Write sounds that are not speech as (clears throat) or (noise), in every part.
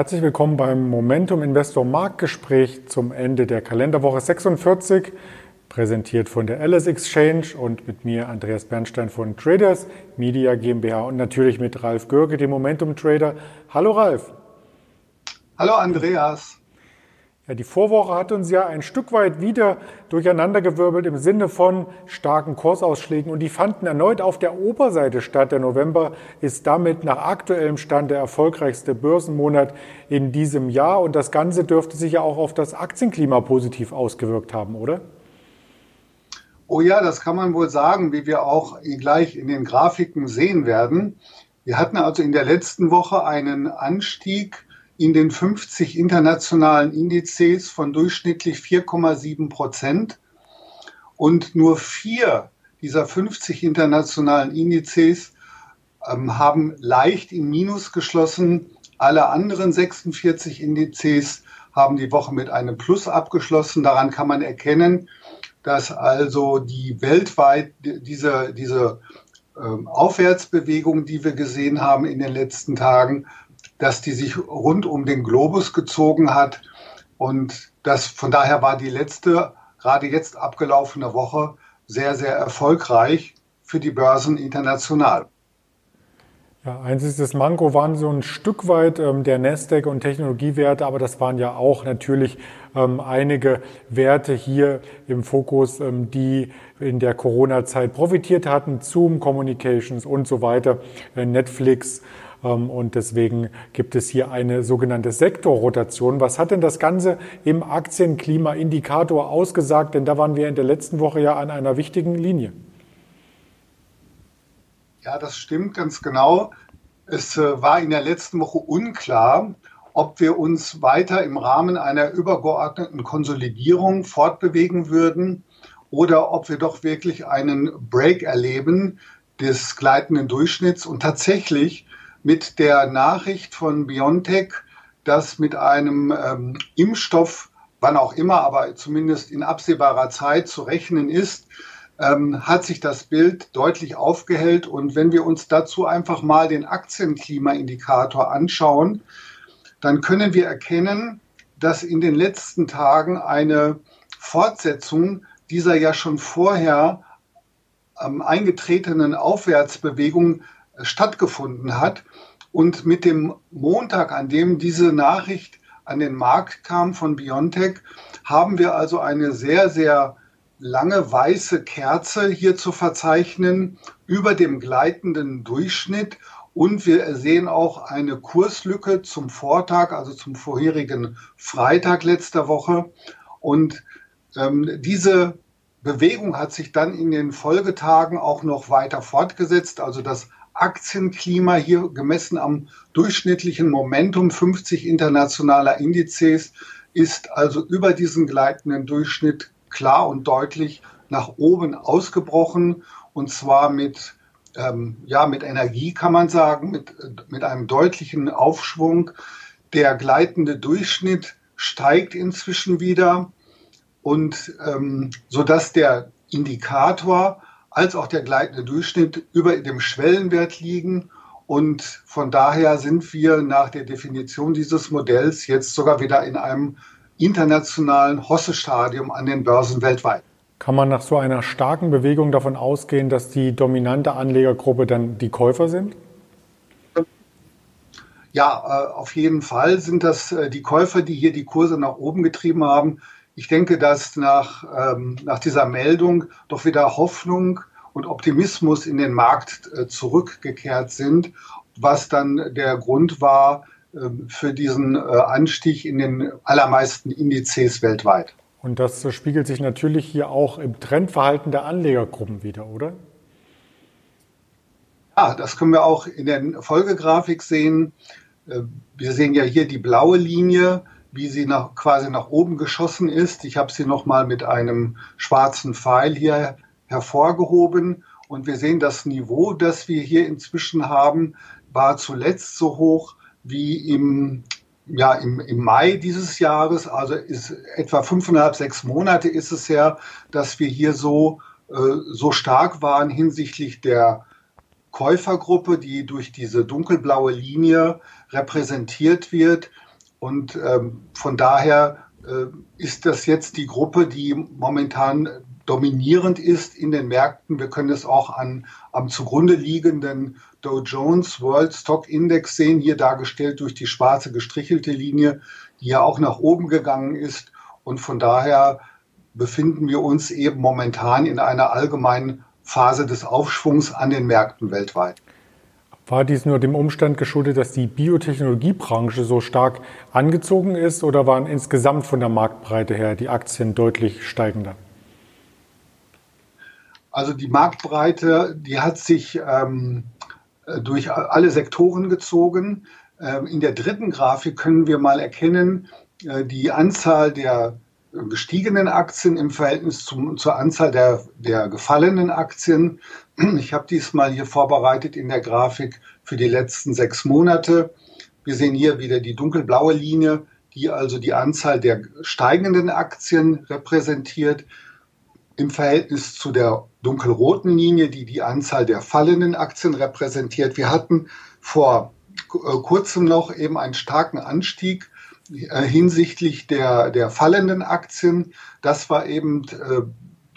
Herzlich willkommen beim Momentum Investor Marktgespräch zum Ende der Kalenderwoche 46, präsentiert von der Alice Exchange und mit mir Andreas Bernstein von Traders Media GmbH und natürlich mit Ralf Görke, dem Momentum Trader. Hallo Ralf. Hallo Andreas. Ja, die Vorwoche hat uns ja ein Stück weit wieder durcheinandergewirbelt im Sinne von starken Kursausschlägen und die fanden erneut auf der Oberseite statt. Der November ist damit nach aktuellem Stand der erfolgreichste Börsenmonat in diesem Jahr und das Ganze dürfte sich ja auch auf das Aktienklima positiv ausgewirkt haben, oder? Oh ja, das kann man wohl sagen, wie wir auch gleich in den Grafiken sehen werden. Wir hatten also in der letzten Woche einen Anstieg in den 50 internationalen Indizes von durchschnittlich 4,7 Prozent. Und nur vier dieser 50 internationalen Indizes ähm, haben leicht im Minus geschlossen. Alle anderen 46 Indizes haben die Woche mit einem Plus abgeschlossen. Daran kann man erkennen, dass also die weltweit diese, diese ähm, Aufwärtsbewegung, die wir gesehen haben in den letzten Tagen, dass die sich rund um den Globus gezogen hat. Und das, von daher war die letzte, gerade jetzt abgelaufene Woche sehr, sehr erfolgreich für die Börsen international. Ja, einziges Manko waren so ein Stück weit ähm, der Nasdaq und Technologiewerte, aber das waren ja auch natürlich ähm, einige Werte hier im Fokus, ähm, die in der Corona-Zeit profitiert hatten, Zoom Communications und so weiter, äh, Netflix. Ähm, und deswegen gibt es hier eine sogenannte Sektorrotation. Was hat denn das Ganze im Aktienklimaindikator ausgesagt? Denn da waren wir in der letzten Woche ja an einer wichtigen Linie. Ja, das stimmt ganz genau. Es äh, war in der letzten Woche unklar, ob wir uns weiter im Rahmen einer übergeordneten Konsolidierung fortbewegen würden oder ob wir doch wirklich einen Break erleben des gleitenden Durchschnitts. Und tatsächlich mit der Nachricht von BioNTech, dass mit einem ähm, Impfstoff, wann auch immer, aber zumindest in absehbarer Zeit zu rechnen ist, ähm, hat sich das Bild deutlich aufgehellt. Und wenn wir uns dazu einfach mal den Aktienklimaindikator anschauen, dann können wir erkennen, dass in den letzten Tagen eine Fortsetzung dieser ja schon vorher ähm, eingetretenen Aufwärtsbewegung stattgefunden hat. Und mit dem Montag, an dem diese Nachricht an den Markt kam von Biontech, haben wir also eine sehr, sehr lange weiße Kerze hier zu verzeichnen über dem gleitenden Durchschnitt. Und wir sehen auch eine Kurslücke zum Vortag, also zum vorherigen Freitag letzter Woche. Und ähm, diese Bewegung hat sich dann in den Folgetagen auch noch weiter fortgesetzt. Also das Aktienklima hier gemessen am durchschnittlichen Momentum 50 internationaler Indizes ist also über diesen gleitenden Durchschnitt klar und deutlich nach oben ausgebrochen und zwar mit ähm, ja mit Energie kann man sagen mit mit einem deutlichen Aufschwung. Der gleitende Durchschnitt steigt inzwischen wieder und ähm, so dass der Indikator als auch der gleitende Durchschnitt über dem Schwellenwert liegen. Und von daher sind wir nach der Definition dieses Modells jetzt sogar wieder in einem internationalen Hosse-Stadium an den Börsen weltweit. Kann man nach so einer starken Bewegung davon ausgehen, dass die dominante Anlegergruppe dann die Käufer sind? Ja, äh, auf jeden Fall sind das äh, die Käufer, die hier die Kurse nach oben getrieben haben. Ich denke, dass nach, ähm, nach dieser Meldung doch wieder Hoffnung und Optimismus in den Markt äh, zurückgekehrt sind, was dann der Grund war äh, für diesen äh, Anstieg in den allermeisten Indizes weltweit. Und das spiegelt sich natürlich hier auch im Trendverhalten der Anlegergruppen wieder, oder? Ja, das können wir auch in der Folgegrafik sehen. Äh, wir sehen ja hier die blaue Linie wie sie nach, quasi nach oben geschossen ist. Ich habe sie nochmal mit einem schwarzen Pfeil hier hervorgehoben. Und wir sehen, das Niveau, das wir hier inzwischen haben, war zuletzt so hoch wie im, ja, im, im Mai dieses Jahres. Also ist etwa fünfeinhalb, sechs Monate ist es her, dass wir hier so, äh, so stark waren hinsichtlich der Käufergruppe, die durch diese dunkelblaue Linie repräsentiert wird Und ähm, von daher äh, ist das jetzt die Gruppe, die momentan dominierend ist in den Märkten. Wir können es auch an, am zugrunde liegenden Dow Jones World Stock Index sehen, hier dargestellt durch die schwarze gestrichelte Linie, die ja auch nach oben gegangen ist. Und von daher befinden wir uns eben momentan in einer allgemeinen Phase des Aufschwungs an den Märkten weltweit. War dies nur dem Umstand geschuldet, dass die Biotechnologiebranche so stark angezogen ist oder waren insgesamt von der Marktbreite her die Aktien deutlich steigender? Also die Marktbreite, die hat sich ähm, durch alle Sektoren gezogen. Ähm, in der dritten Grafik können wir mal erkennen, äh, die Anzahl der gestiegenen Aktien im Verhältnis zum, zur Anzahl der, der gefallenen Aktien. Ich habe diesmal hier vorbereitet in der Grafik für die letzten sechs Monate. Wir sehen hier wieder die dunkelblaue Linie, die also die Anzahl der steigenden Aktien repräsentiert im Verhältnis zu der dunkelroten Linie, die die Anzahl der fallenden Aktien repräsentiert. Wir hatten vor äh, kurzem noch eben einen starken Anstieg hinsichtlich der, der fallenden Aktien. Das war eben, äh,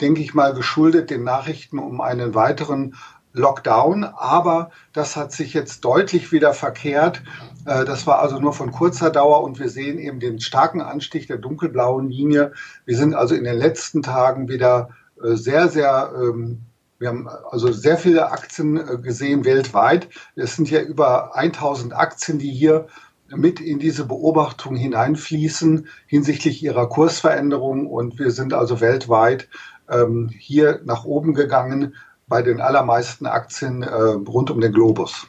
denke ich mal, geschuldet den Nachrichten um einen weiteren Lockdown. Aber das hat sich jetzt deutlich wieder verkehrt. Äh, das war also nur von kurzer Dauer und wir sehen eben den starken Anstieg der dunkelblauen Linie. Wir sind also in den letzten Tagen wieder äh, sehr, sehr ähm, wir haben also sehr viele Aktien äh, gesehen weltweit. Es sind ja über 1000 Aktien, die hier mit in diese Beobachtung hineinfließen hinsichtlich ihrer Kursveränderung. Und wir sind also weltweit ähm, hier nach oben gegangen bei den allermeisten Aktien äh, rund um den Globus.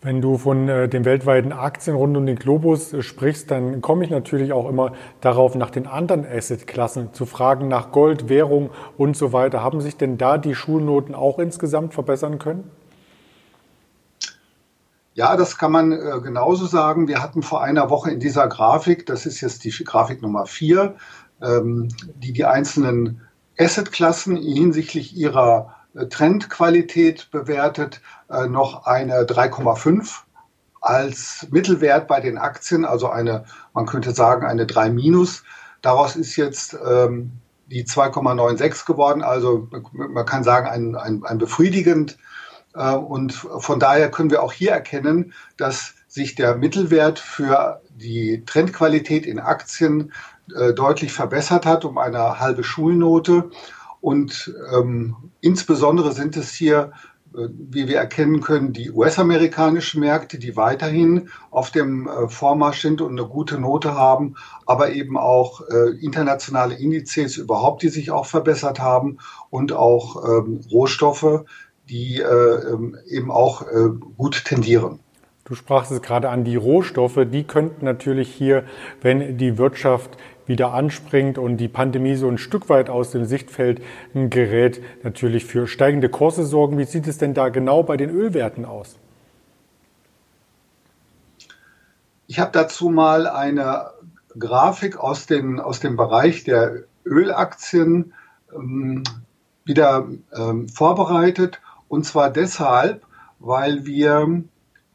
Wenn du von äh, den weltweiten Aktien rund um den Globus äh, sprichst, dann komme ich natürlich auch immer darauf, nach den anderen Assetklassen zu fragen, nach Gold, Währung und so weiter. Haben sich denn da die Schulnoten auch insgesamt verbessern können? Ja, das kann man äh, genauso sagen. Wir hatten vor einer Woche in dieser Grafik, das ist jetzt die Grafik Nummer vier, ähm, die die einzelnen Assetklassen hinsichtlich ihrer äh, Trendqualität bewertet, äh, noch eine 3,5 als Mittelwert bei den Aktien, also eine, man könnte sagen, eine 3 minus. Daraus ist jetzt ähm, die 2,96 geworden, also man kann sagen, ein, ein, ein befriedigend und von daher können wir auch hier erkennen, dass sich der Mittelwert für die Trendqualität in Aktien äh, deutlich verbessert hat um eine halbe Schulnote. Und ähm, insbesondere sind es hier, äh, wie wir erkennen können, die US-amerikanischen Märkte, die weiterhin auf dem äh, Vormarsch sind und eine gute Note haben, aber eben auch äh, internationale Indizes überhaupt, die sich auch verbessert haben und auch ähm, Rohstoffe, die äh, ähm, eben auch äh, gut tendieren. Du sprachst es gerade an, die Rohstoffe, die könnten natürlich hier, wenn die Wirtschaft wieder anspringt und die Pandemie so ein Stück weit aus dem Sichtfeld gerät, natürlich für steigende Kurse sorgen. Wie sieht es denn da genau bei den Ölwerten aus? Ich habe dazu mal eine Grafik aus, den, aus dem Bereich der Ölaktien ähm, wieder ähm, vorbereitet und zwar deshalb, weil wir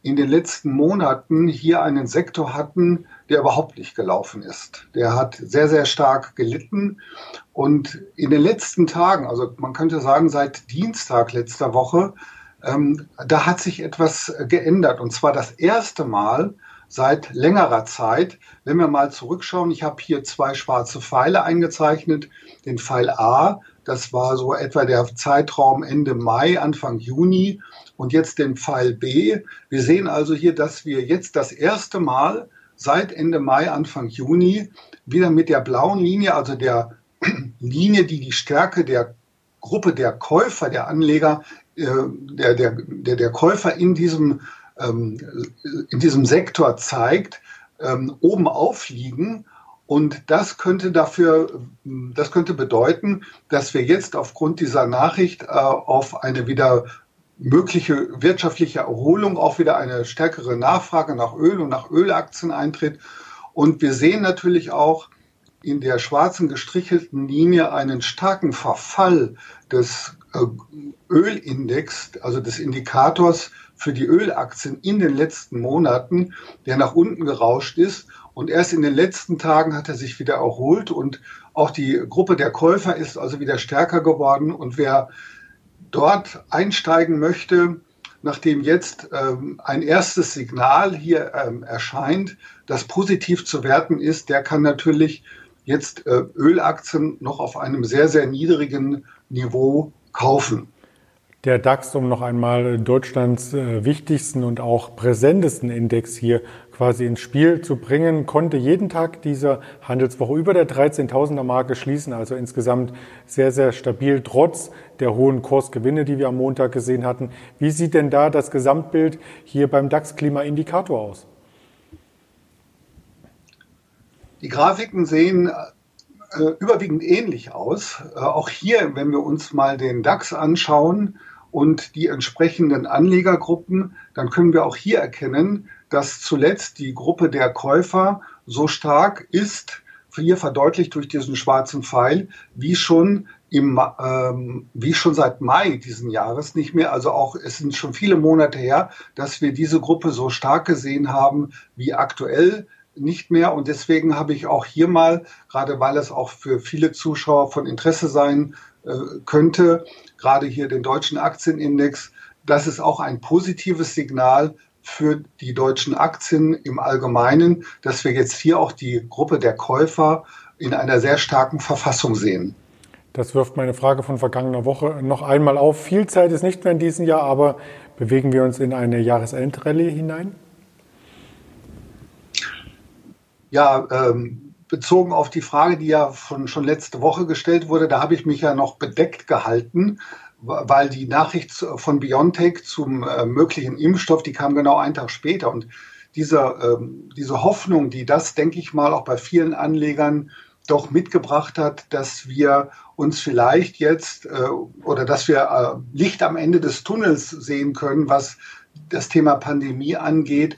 in den letzten Monaten hier einen Sektor hatten, der überhaupt nicht gelaufen ist. Der hat sehr, sehr stark gelitten. Und in den letzten Tagen, also man könnte sagen seit Dienstag letzter Woche, ähm, da hat sich etwas geändert. Und zwar das erste Mal seit längerer Zeit. Wenn wir mal zurückschauen, ich habe hier zwei schwarze Pfeile eingezeichnet. Den Pfeil A, das war so etwa der Zeitraum Ende Mai, Anfang Juni. Und jetzt den Pfeil B. Wir sehen also hier, dass wir jetzt das erste Mal seit Ende Mai, Anfang Juni wieder mit der blauen Linie, also der (clears throat) Linie, die die Stärke der Gruppe der Käufer, der Anleger, äh, der, der, der, der Käufer in diesem, ähm, in diesem Sektor zeigt, ähm, oben aufliegen und das könnte dafür, das könnte bedeuten, dass wir jetzt aufgrund dieser Nachricht äh, auf eine wieder mögliche wirtschaftliche Erholung auch wieder eine stärkere Nachfrage nach Öl und nach Ölaktien eintritt. Und wir sehen natürlich auch in der schwarzen gestrichelten Linie einen starken Verfall des äh, Ölindex, also des Indikators für die Ölaktien in den letzten Monaten, der nach unten gerauscht ist. Und erst in den letzten Tagen hat er sich wieder erholt und auch die Gruppe der Käufer ist also wieder stärker geworden. Und wer dort einsteigen möchte, nachdem jetzt ähm, ein erstes Signal hier ähm, erscheint, das positiv zu werten ist, der kann natürlich jetzt äh, Ölaktien noch auf einem sehr, sehr niedrigen Niveau kaufen. Der DAX, um noch einmal Deutschlands äh, wichtigsten und auch präsentesten Index hier quasi ins Spiel zu bringen, konnte jeden Tag dieser Handelswoche über der 13.000er Marke schließen, also insgesamt sehr, sehr stabil, trotz der hohen Kursgewinne, die wir am Montag gesehen hatten. Wie sieht denn da das Gesamtbild hier beim DAX-Klima-Indikator aus? Die Grafiken sehen äh, überwiegend ähnlich aus. Äh, auch hier, wenn wir uns mal den DAX anschauen, und die entsprechenden Anlegergruppen, dann können wir auch hier erkennen, dass zuletzt die Gruppe der Käufer so stark ist, hier verdeutlicht durch diesen schwarzen Pfeil, wie schon im, ähm, wie schon seit Mai diesen Jahres nicht mehr. Also auch es sind schon viele Monate her, dass wir diese Gruppe so stark gesehen haben wie aktuell nicht mehr. Und deswegen habe ich auch hier mal, gerade weil es auch für viele Zuschauer von Interesse sein äh, könnte, gerade hier den deutschen Aktienindex, das ist auch ein positives Signal für die deutschen Aktien im Allgemeinen, dass wir jetzt hier auch die Gruppe der Käufer in einer sehr starken Verfassung sehen. Das wirft meine Frage von vergangener Woche noch einmal auf. Viel Zeit ist nicht mehr in diesem Jahr, aber bewegen wir uns in eine Jahresendrallye hinein? Ja, ähm, bezogen auf die Frage, die ja von, schon letzte Woche gestellt wurde, da habe ich mich ja noch bedeckt gehalten, weil die Nachricht von BioNTech zum äh, möglichen Impfstoff, die kam genau einen Tag später. Und diese, ähm, diese Hoffnung, die das, denke ich mal, auch bei vielen Anlegern doch mitgebracht hat, dass wir uns vielleicht jetzt äh, oder dass wir äh, Licht am Ende des Tunnels sehen können, was das Thema Pandemie angeht,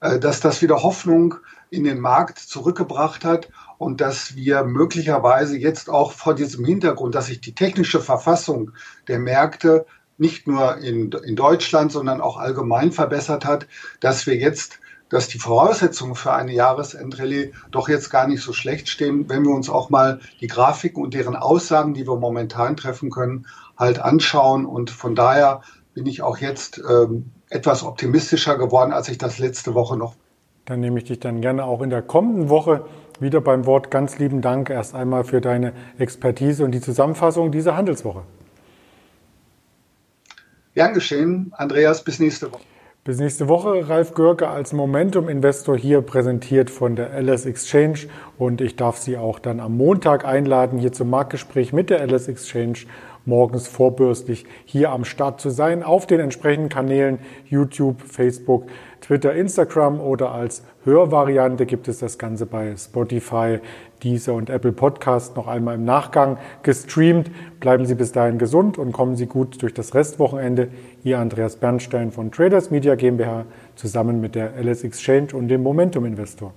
äh, dass das wieder Hoffnung in den Markt zurückgebracht hat und dass wir möglicherweise jetzt auch vor diesem Hintergrund, dass sich die technische Verfassung der Märkte nicht nur in, in Deutschland, sondern auch allgemein verbessert hat, dass wir jetzt, dass die Voraussetzungen für eine Jahresendrallye doch jetzt gar nicht so schlecht stehen, wenn wir uns auch mal die Grafiken und deren Aussagen, die wir momentan treffen können, halt anschauen. Und von daher bin ich auch jetzt ähm, etwas optimistischer geworden, als ich das letzte Woche noch dann nehme ich dich dann gerne auch in der kommenden Woche wieder beim Wort. Ganz lieben Dank erst einmal für deine Expertise und die Zusammenfassung dieser Handelswoche. Gern geschehen. Andreas, bis nächste Woche. Bis nächste Woche. Ralf Görke als Momentum-Investor hier präsentiert von der LS Exchange. Und ich darf Sie auch dann am Montag einladen, hier zum Marktgespräch mit der LS Exchange morgens vorbürstlich hier am Start zu sein, auf den entsprechenden Kanälen YouTube, Facebook, Twitter, Instagram oder als Hörvariante gibt es das Ganze bei Spotify, Deezer und Apple Podcast noch einmal im Nachgang gestreamt. Bleiben Sie bis dahin gesund und kommen Sie gut durch das Restwochenende. Ihr Andreas Bernstein von Traders Media GmbH zusammen mit der LS Exchange und dem Momentum Investor.